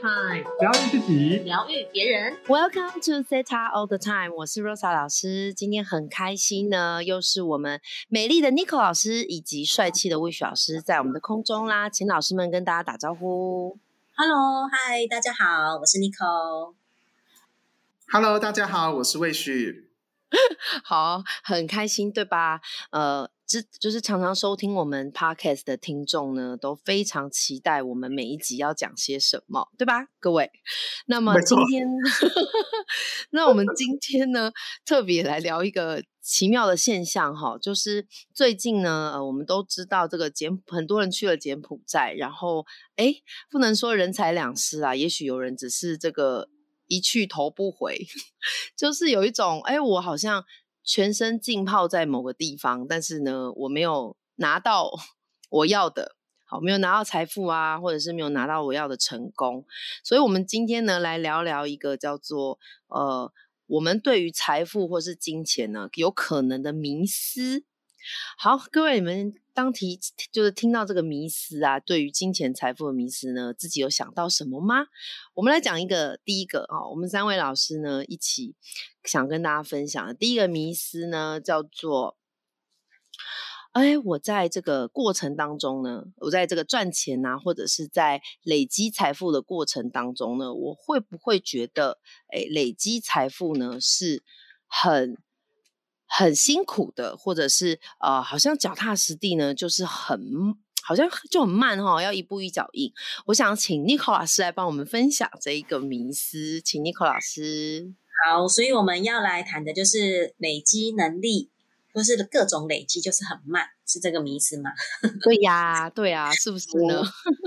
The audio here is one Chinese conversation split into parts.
Time，疗愈自己，疗愈别人。Welcome to Theta All the Time，我是 Rosa 老师。今天很开心呢，又是我们美丽的 Nico 老师以及帅气的 Wish 老师在我们的空中啦，请老师们跟大家打招呼。Hello，嗨，大家好，我是 Nico。Hello，大家好，我是魏旭。好，很开心，对吧？呃，之就是常常收听我们 podcast 的听众呢，都非常期待我们每一集要讲些什么，对吧，各位？那么今天，那我们今天呢，特别来聊一个奇妙的现象哈，就是最近呢，呃，我们都知道这个柬很多人去了柬埔寨，然后哎，不能说人财两失啊，也许有人只是这个一去头不回，就是有一种哎，我好像全身浸泡在某个地方，但是呢，我没有拿到 我要的。好，没有拿到财富啊，或者是没有拿到我要的成功，所以我们今天呢，来聊聊一个叫做呃，我们对于财富或是金钱呢，有可能的迷思。好，各位，你们当提就是听到这个迷思啊，对于金钱财富的迷思呢，自己有想到什么吗？我们来讲一个第一个啊、我们三位老师呢一起想跟大家分享的第一个迷思呢，叫做。哎，我在这个过程当中呢，我在这个赚钱啊，或者是在累积财富的过程当中呢，我会不会觉得，哎，累积财富呢是很很辛苦的，或者是呃，好像脚踏实地呢，就是很好像就很慢哈、哦，要一步一脚印。我想请 Nico 老师来帮我们分享这一个迷思，请 Nico 老师。好，所以我们要来谈的就是累积能力，或是各种累积就是很慢，是这个迷思吗？对呀，对呀，是不是呢？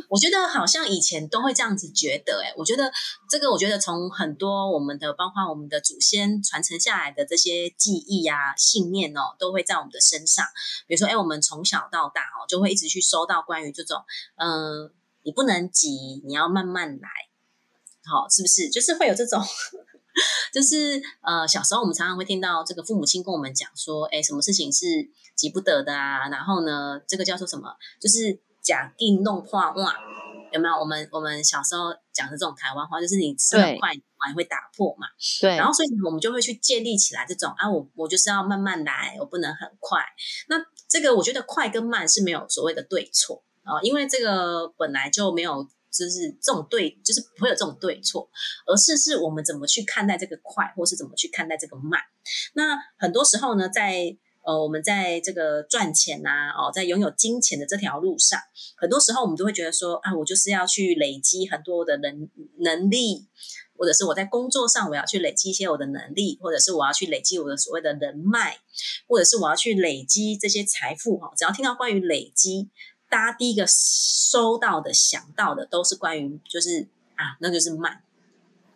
我觉得好像以前都会这样子觉得、欸，哎，我觉得这个，我觉得从很多我们的，包括我们的祖先传承下来的这些记忆啊、信念哦，都会在我们的身上。比如说，哎，我们从小到大哦，就会一直去收到关于这种，嗯、呃，你不能急，你要慢慢来，好、是不是？就是会有这种。就是呃，小时候我们常常会听到这个父母亲跟我们讲说，哎，什么事情是急不得的啊？然后呢，这个叫做什么？就是假定弄破哇，有没有？我们我们小时候讲的这种台湾话，就是你吃很快，碗会打破嘛。对。然后所以我们就会去建立起来这种啊，我我就是要慢慢来，我不能很快。那这个我觉得快跟慢是没有所谓的对错啊、因为这个本来就没有。就是这种对，就是不会有这种对错，而是是我们怎么去看待这个快，或是怎么去看待这个慢。那很多时候呢，在呃我们在这个赚钱呐、啊，哦，在拥有金钱的这条路上，很多时候我们都会觉得说啊，我就是要去累积很多的能能力，或者是我在工作上我要去累积一些我的能力，或者是我要去累积我的所谓的人脉，或者是我要去累积这些财富哈。只要听到关于累积。大家第一个收到的、想到的都是关于，就是啊，那就是慢。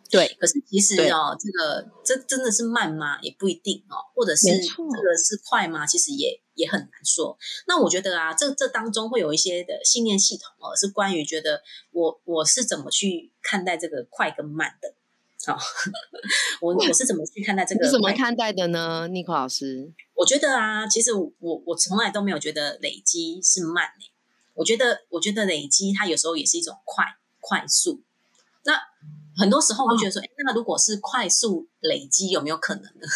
对，可是其实哦，这个这真的是慢吗？也不一定哦，或者是这个是快吗？其实也也很难说。那我觉得啊，这这当中会有一些的信念系统哦，是关于觉得我我是怎么去看待这个快跟慢的。好、哦，我我是怎么去看待这个？是怎么看待的呢，尼克老师？我觉得啊，其实我我从来都没有觉得累积是慢诶、欸。我觉得，我觉得累积它有时候也是一种快快速。那很多时候我会觉得说，哎、哦，那如果是快速累积，有没有可能呢？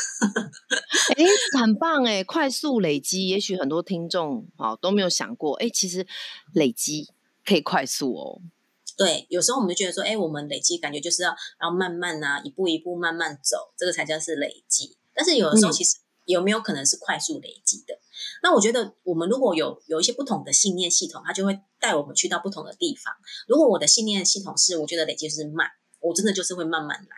哎，很棒哎，快速累积，也许很多听众啊都没有想过，哎，其实累积可以快速哦。对，有时候我们就觉得说，哎，我们累积感觉就是要要慢慢啊，一步一步慢慢走，这个才叫是累积。但是有的时候其实有没有可能是快速累积的？那我觉得，我们如果有有一些不同的信念系统，它就会带我们去到不同的地方。如果我的信念系统是，我觉得累积是慢，我真的就是会慢慢来。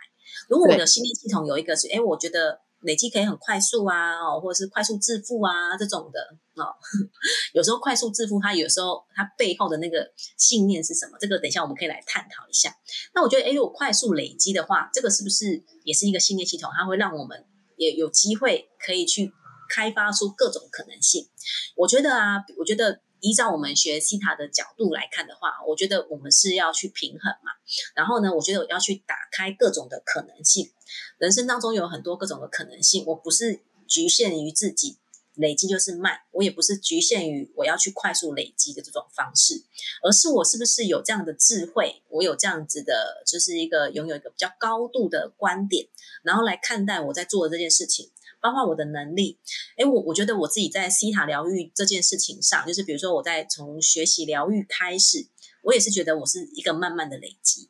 如果我的信念系统有一个是，哎，我觉得累积可以很快速啊，哦，或者是快速致富啊这种的哦。有时候快速致富，它有时候它背后的那个信念是什么？这个等一下我们可以来探讨一下。那我觉得，哎，我快速累积的话，这个是不是也是一个信念系统？它会让我们也有机会可以去。开发出各种可能性，我觉得啊，我觉得依照我们学西塔的角度来看的话，我觉得我们是要去平衡嘛。然后呢，我觉得我要去打开各种的可能性。人生当中有很多各种的可能性，我不是局限于自己累积就是慢，我也不是局限于我要去快速累积的这种方式，而是我是不是有这样的智慧，我有这样子的，就是一个拥有一个比较高度的观点，然后来看待我在做的这件事情，包括我的能力。诶，我我觉得我自己在西塔疗愈这件事情上，就是比如说我在从学习疗愈开始，我也是觉得我是一个慢慢的累积。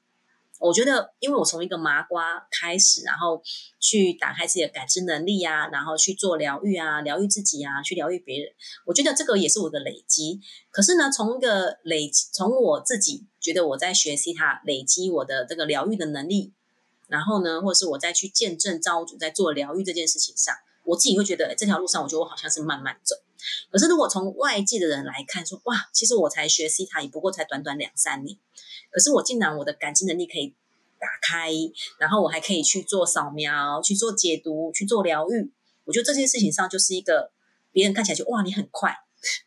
我觉得，因为我从一个麻瓜开始，然后去打开自己的感知能力啊，然后去做疗愈啊，疗愈自己啊，去疗愈别人。我觉得这个也是我的累积。可是呢，从一个累，从我自己觉得我在学习它累积我的这个疗愈的能力，然后呢，或是我再去见证造物主在做疗愈这件事情上，我自己会觉得这条路上，我觉得我好像是慢慢走。可是如果从外界的人来看，说哇，其实我才学 C 塔也不过才短短两三年。可是我竟然我的感知能力可以打开，然后我还可以去做扫描、去做解读、去做疗愈。我觉得这件事情上就是一个别人看起来就哇你很快，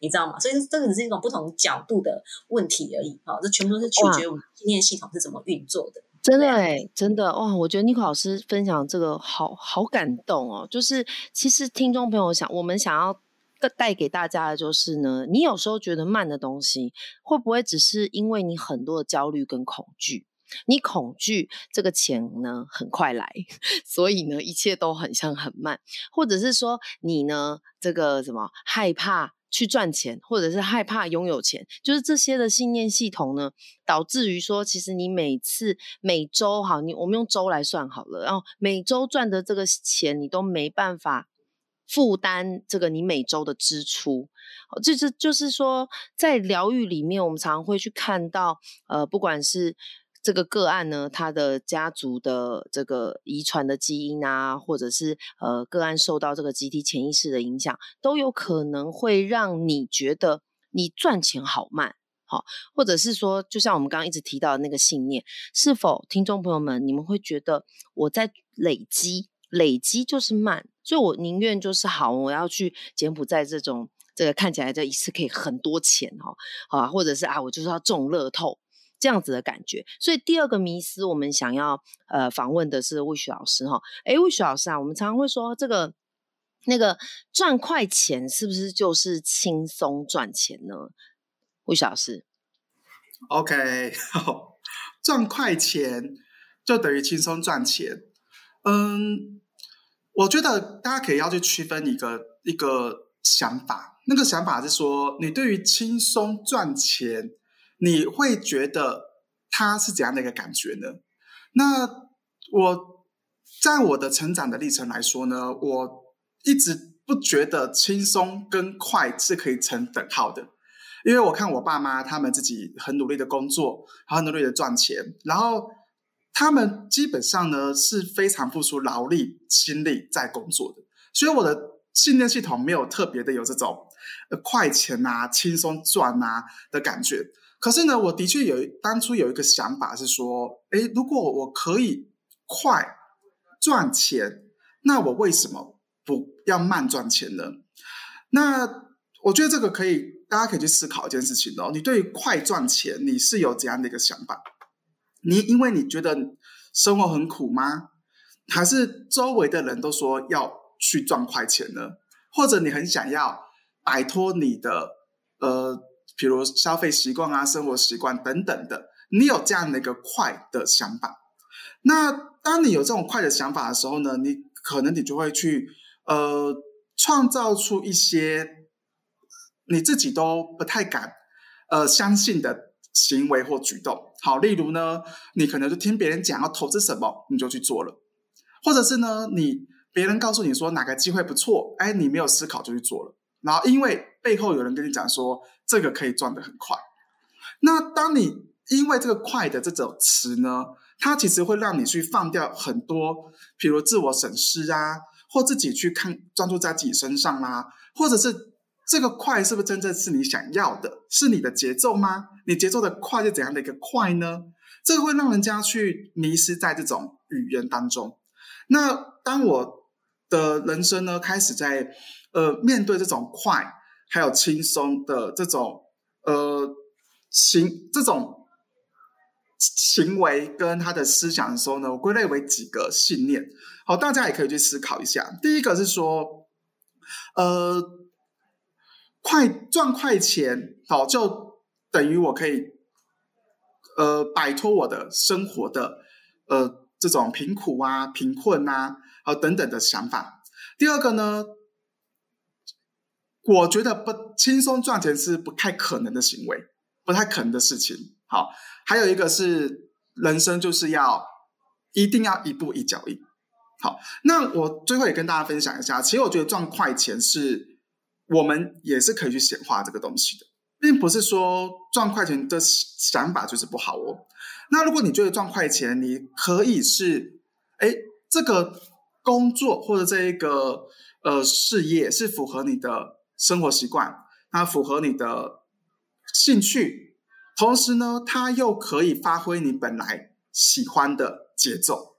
你知道吗？所以这个只是一种不同角度的问题而已。好，这全部都是取决于我们信念系统是怎么运作的。真的哎，真的哇！我觉得尼克老师分享这个好好感动哦。就是其实听众朋友想，我们想要。带给大家的就是呢，你有时候觉得慢的东西，会不会只是因为你很多的焦虑跟恐惧？你恐惧这个钱呢很快来，所以呢一切都很像很慢，或者是说你呢这个什么害怕去赚钱，或者是害怕拥有钱，就是这些的信念系统呢，导致于说，其实你每次每周好，你我们用周来算好了，然后每周赚的这个钱，你都没办法。负担这个你每周的支出，这是就是说，在疗愈里面，我们常常会去看到，呃，不管是这个个案呢，他的家族的这个遗传的基因啊，或者是呃个案受到这个集体潜意识的影响，都有可能会让你觉得你赚钱好慢，好，或者是说，就像我们刚刚一直提到的那个信念，是否听众朋友们，你们会觉得我在累积，累积就是慢？所以，我宁愿就是好，我要去柬埔寨这种这个看起来这一次可以很多钱哦，啊，或者是啊，我就是要中乐透这样子的感觉。所以，第二个迷思，我们想要呃访问的是魏雪老师哈。哎，魏雪老师啊，我们常常会说这个那个赚快钱是不是就是轻松赚钱呢？魏雪老师，OK，赚快钱就等于轻松赚钱，嗯。我觉得大家可以要去区分一个一个想法，那个想法是说，你对于轻松赚钱，你会觉得它是怎样的一个感觉呢？那我在我的成长的历程来说呢，我一直不觉得轻松跟快是可以成等号的，因为我看我爸妈他们自己很努力的工作，很努力的赚钱，然后。他们基本上呢是非常付出劳力、心力在工作的，所以我的信念系统没有特别的有这种快钱啊、轻松赚啊的感觉。可是呢，我的确有当初有一个想法是说，诶，如果我可以快赚钱，那我为什么不要慢赚钱呢？那我觉得这个可以，大家可以去思考一件事情哦。你对于快赚钱，你是有怎样的一个想法？你因为你觉得生活很苦吗？还是周围的人都说要去赚快钱呢？或者你很想要摆脱你的呃，比如消费习惯啊、生活习惯等等的，你有这样的一个快的想法。那当你有这种快的想法的时候呢，你可能你就会去呃，创造出一些你自己都不太敢呃相信的行为或举动。好，例如呢，你可能就听别人讲要投资什么，你就去做了；或者是呢，你别人告诉你说哪个机会不错，哎，你没有思考就去做了。然后因为背后有人跟你讲说这个可以赚得很快，那当你因为这个“快”的这种词呢，它其实会让你去放掉很多，比如自我审视啊，或自己去看专注在自己身上啦，或者是。这个快是不是真正是你想要的？是你的节奏吗？你节奏的快是怎样的一个快呢？这个会让人家去迷失在这种语言当中。那当我的人生呢开始在呃面对这种快还有轻松的这种呃行这种行为跟他的思想的时候呢，我归类为几个信念。好，大家也可以去思考一下。第一个是说，呃。快赚快钱，好，就等于我可以呃摆脱我的生活的呃这种贫苦啊、贫困啊，等等的想法。第二个呢，我觉得不轻松赚钱是不太可能的行为，不太可能的事情。好，还有一个是人生就是要一定要一步一脚印。好，那我最后也跟大家分享一下，其实我觉得赚快钱是我们也是可以去显化这个东西的，并不是说赚快钱的想法就是不好哦。那如果你觉得赚快钱，你可以是，哎，这个工作或者这一个呃事业是符合你的生活习惯，它符合你的兴趣，同时呢，它又可以发挥你本来喜欢的节奏。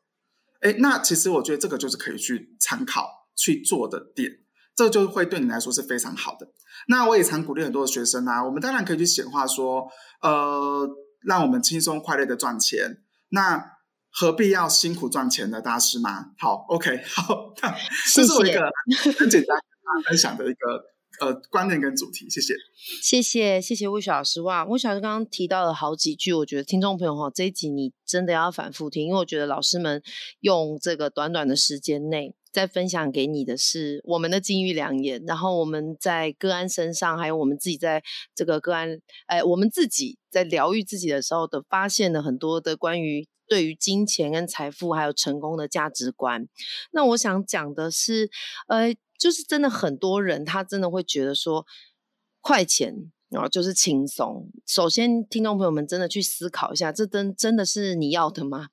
哎，那其实我觉得这个就是可以去参考去做的点，这就会对你来说是非常好的。那我也常鼓励很多的学生啊，我们当然可以去显化说，呃，让我们轻松快乐的赚钱。那何必要辛苦赚钱的大师吗？好，OK，好，这是我一个很简单分享的一个。呃，观念跟主题，谢谢，谢谢，谢谢魏雪老师哇！魏雪老师刚刚提到了好几句，我觉得听众朋友哈，这一集你真的要反复听，因为我觉得老师们用这个短短的时间内，在分享给你的是我们的金玉良言，然后我们在个案身上，还有我们自己在这个个案，哎，我们自己在疗愈自己的时候的发现了很多的关于对于金钱跟财富还有成功的价值观。那我想讲的是，呃。就是真的很多人，他真的会觉得说，快钱啊就是轻松。首先，听众朋友们真的去思考一下，这真真的是你要的吗？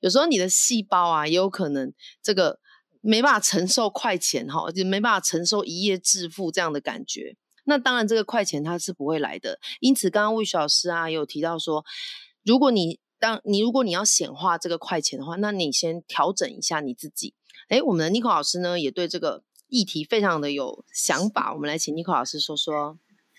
有时候你的细胞啊，也有可能这个没办法承受快钱哈，就没办法承受一夜致富这样的感觉。那当然，这个快钱它是不会来的。因此，刚刚魏老师啊有提到说，如果你当你如果你要显化这个快钱的话，那你先调整一下你自己。哎，我们的 Nico 老师呢，也对这个。议题非常的有想法，我们来请尼克老师说说。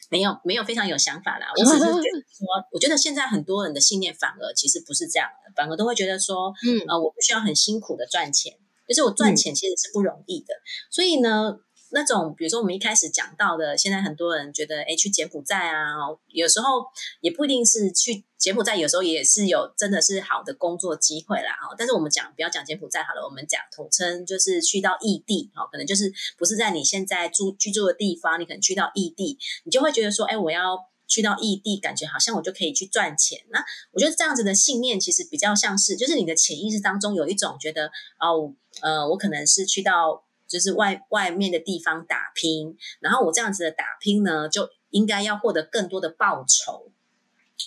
没有，没有非常有想法啦。我只是觉得 说，我觉得现在很多人的信念反而其实不是这样的，反而都会觉得说，嗯，呃，我不需要很辛苦的赚钱，就是我赚钱其实是不容易的，所以呢。那种，比如说我们一开始讲到的，现在很多人觉得，哎，去柬埔寨啊，有时候也不一定是去柬埔寨，有时候也是有真的是好的工作机会啦，哈。但是我们讲不要讲柬埔寨好了，我们讲统称就是去到异地，哈，可能就是不是在你现在住居住的地方，你可能去到异地，你就会觉得说，哎，我要去到异地，感觉好像我就可以去赚钱。那我觉得这样子的信念其实比较像是，就是你的潜意识当中有一种觉得，哦，呃，我可能是去到。就是外外面的地方打拼，然后我这样子的打拼呢，就应该要获得更多的报酬。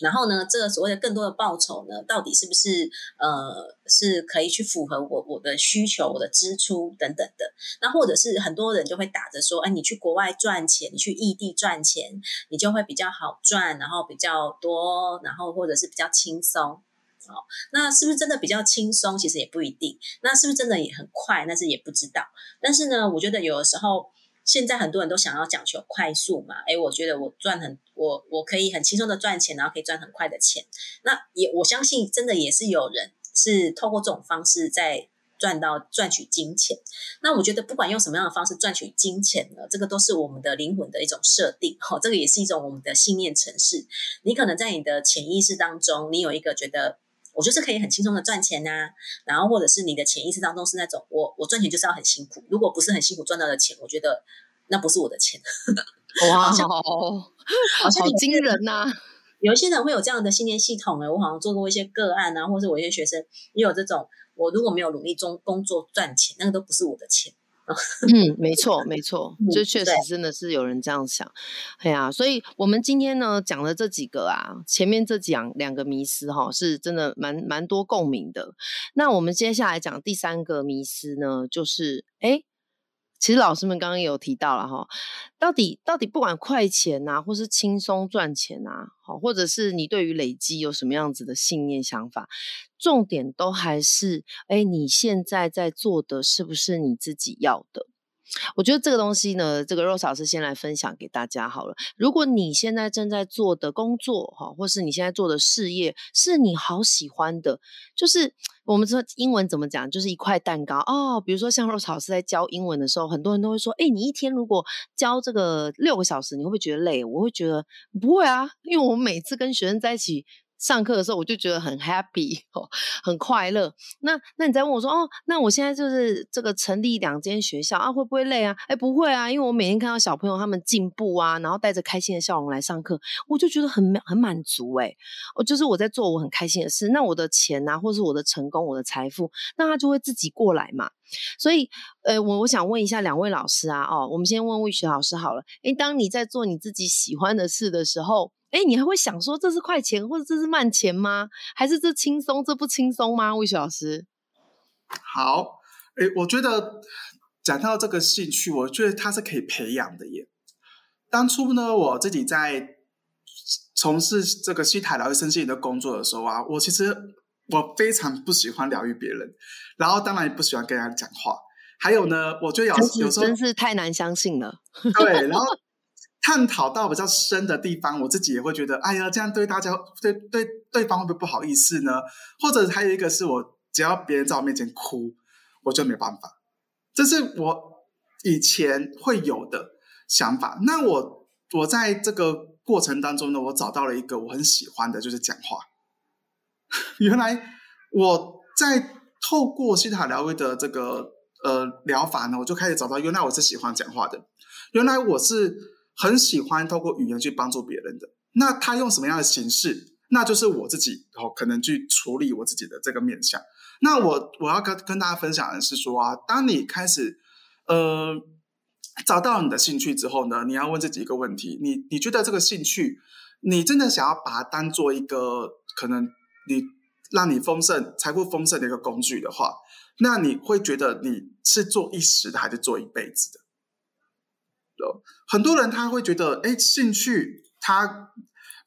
然后呢，这个所谓的更多的报酬呢，到底是不是呃是可以去符合我我的需求、我的支出等等的？那或者是很多人就会打着说，哎，你去国外赚钱，你去异地赚钱，你就会比较好赚，然后比较多，然后或者是比较轻松。哦，那是不是真的比较轻松？其实也不一定。那是不是真的也很快？那是也不知道。但是呢，我觉得有的时候，现在很多人都想要讲求快速嘛。诶，我觉得我赚很，我我可以很轻松的赚钱，然后可以赚很快的钱。那也我相信，真的也是有人是透过这种方式在赚到赚取金钱。那我觉得不管用什么样的方式赚取金钱呢，这个都是我们的灵魂的一种设定。哈，这个也是一种我们的信念程式。你可能在你的潜意识当中，你有一个觉得。我就是可以很轻松的赚钱呐，然后或者是你的潜意识当中是那种我我赚钱就是要很辛苦，如果不是很辛苦赚到的钱，我觉得那不是我的钱。哇，好像好惊人呐！有一些人会有这样的信念系统哎，我好像做过一些个案啊，或者我一些学生也有这种，我如果没有努力中工作赚钱，那个都不是我的钱。嗯，没错，没错，这确实真的是有人这样想。哎呀，所以我们今天呢讲的这几个啊，前面这讲两个迷思哈，是真的蛮蛮多共鸣的。那我们接下来讲第三个迷思呢，就是哎。其实老师们刚刚有提到了哈，到底到底不管快钱呐，或是轻松赚钱呐，好，或者是你对于累积有什么样子的信念想法，重点都还是哎，你现在在做的是不是你自己要的？我觉得这个东西呢，这个肉老师先来分享给大家好了。如果你现在正在做的工作哈，或是你现在做的事业是你好喜欢的，就是我们说英文怎么讲，就是一块蛋糕哦。比如说像肉老师在教英文的时候，很多人都会说，哎，你一天如果教这个六个小时，你会不会觉得累？我会觉得不会啊，因为我每次跟学生在一起。上课的时候我就觉得很 happy 哦，很快乐。那那你再问我说哦，那我现在就是这个成立两间学校啊，会不会累啊？哎，不会啊，因为我每天看到小朋友他们进步啊，然后带着开心的笑容来上课，我就觉得很很满足哎。我就是我在做我很开心的事，那我的钱啊，或是我的成功、我的财富，那他就会自己过来嘛。所以，呃，我我想问一下两位老师啊，哦，我们先问魏雪老师好了。哎，当你在做你自己喜欢的事的时候。哎，你还会想说这是快钱或者这是慢钱吗？还是这轻松这不轻松吗？魏雪老师，好，哎，我觉得讲到这个兴趣，我觉得它是可以培养的耶。当初呢，我自己在从事这个西塔疗愈身心灵的工作的时候啊，我其实我非常不喜欢疗愈别人，然后当然也不喜欢跟人家讲话。还有呢，我觉得有有时候真是太难相信了。对，然后。探讨到比较深的地方，我自己也会觉得，哎呀，这样对大家对对对方会不会不好意思呢？或者还有一个是我，只要别人在我面前哭，我就没办法。这是我以前会有的想法。那我我在这个过程当中呢，我找到了一个我很喜欢的，就是讲话。原来我在透过西塔疗愈的这个呃疗法呢，我就开始找到，原来我是喜欢讲话的。原来我是。很喜欢透过语言去帮助别人的，那他用什么样的形式？那就是我自己哦，可能去处理我自己的这个面相。那我我要跟跟大家分享的是说啊，当你开始呃找到你的兴趣之后呢，你要问自己一个问题：你你觉得这个兴趣，你真的想要把它当做一个可能你让你丰盛、财富丰盛的一个工具的话，那你会觉得你是做一时的，还是做一辈子的？很多人他会觉得，哎，兴趣他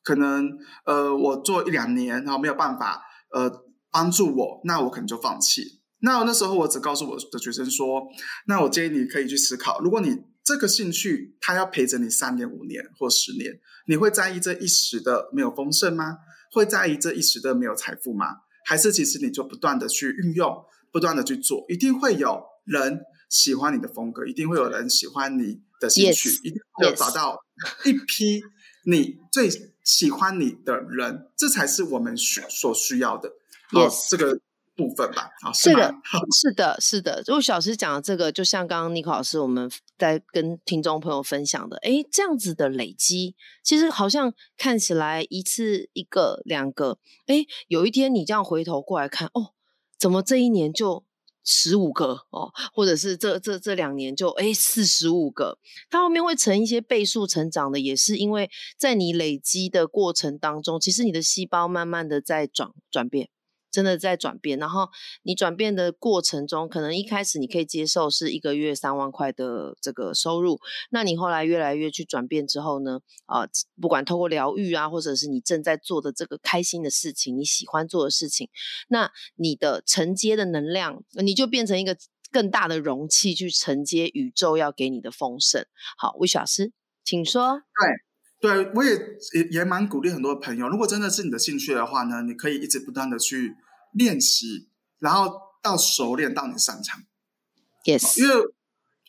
可能呃，我做一两年，然后没有办法呃帮助我，那我可能就放弃。那那时候我只告诉我的学生说，那我建议你可以去思考，如果你这个兴趣他要陪着你三年、五年或十年，你会在意这一时的没有丰盛吗？会在意这一时的没有财富吗？还是其实你就不断的去运用，不断的去做，一定会有人喜欢你的风格，一定会有人喜欢你。的兴趣一定要找到一批你最喜欢你的人，这才是我们需所需要的。Yes，这个部分吧。啊，是的，是的，是的。如果小师讲的这个，就像刚刚尼克老师我们在跟听众朋友分享的，哎，这样子的累积，其实好像看起来一次一个两个，哎，有一天你这样回头过来看，哦，怎么这一年就。十五个哦，或者是这这这两年就哎四十五个，它后面会成一些倍数成长的，也是因为在你累积的过程当中，其实你的细胞慢慢的在转转变。真的在转变，然后你转变的过程中，可能一开始你可以接受是一个月三万块的这个收入，那你后来越来越去转变之后呢，啊，不管透过疗愈啊，或者是你正在做的这个开心的事情，你喜欢做的事情，那你的承接的能量，你就变成一个更大的容器去承接宇宙要给你的丰盛。好，魏老师，请说。对，对我也也也蛮鼓励很多朋友，如果真的是你的兴趣的话呢，你可以一直不断的去。练习，然后到熟练，到你擅长。Yes，因为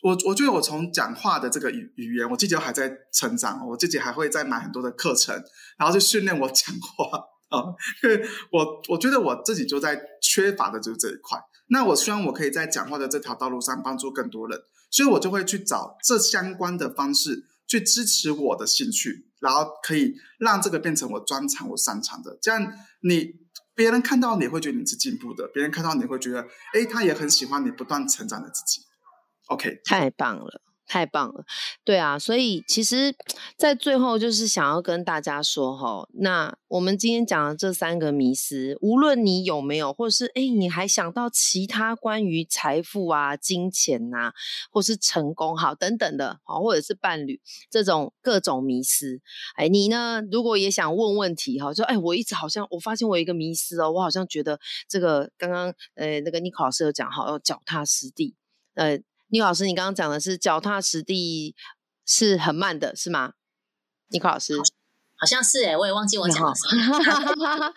我我觉得我从讲话的这个语语言，我自己还在成长，我自己还会再买很多的课程，然后去训练我讲话啊。因为我我觉得我自己就在缺乏的就是这一块。那我希望我可以在讲话的这条道路上帮助更多人，所以我就会去找这相关的方式去支持我的兴趣，然后可以让这个变成我专长、我擅长的。这样你。别人看到你会觉得你是进步的，别人看到你会觉得，哎，他也很喜欢你不断成长的自己。OK，太棒了。太棒了，对啊，所以其实，在最后就是想要跟大家说哈，那我们今天讲的这三个迷思，无论你有没有，或者是哎，你还想到其他关于财富啊、金钱呐，或是成功好等等的，好，或者是伴侣这种各种迷思，哎，你呢，如果也想问问题哈，就哎，我一直好像我发现我有一个迷思哦，我好像觉得这个刚刚呃那个尼克老师有讲哈，要脚踏实地，呃。尼克老师，你刚刚讲的是脚踏实地是很慢的，是吗？尼克老师。好像是哎，我也忘记我讲了什么。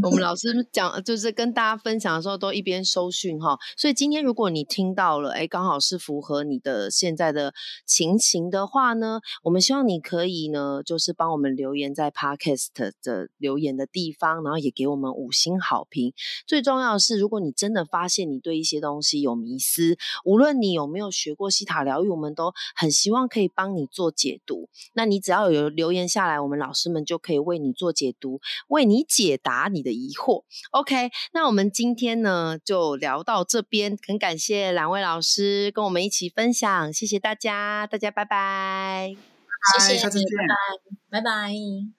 我们老师讲就是跟大家分享的时候，都一边收讯哈。所以今天如果你听到了，哎，刚好是符合你的现在的情形的话呢，我们希望你可以呢，就是帮我们留言在 Podcast 的留言的地方，然后也给我们五星好评。最重要的是，如果你真的发现你对一些东西有迷思，无论你有没有学过西塔疗愈，我们都很希望可以帮你做解读。那你只要有留言下来，我们老。师们就可以为你做解读，为你解答你的疑惑。OK，那我们今天呢就聊到这边，很感谢两位老师跟我们一起分享，谢谢大家，大家拜拜，谢谢，下次见，拜拜。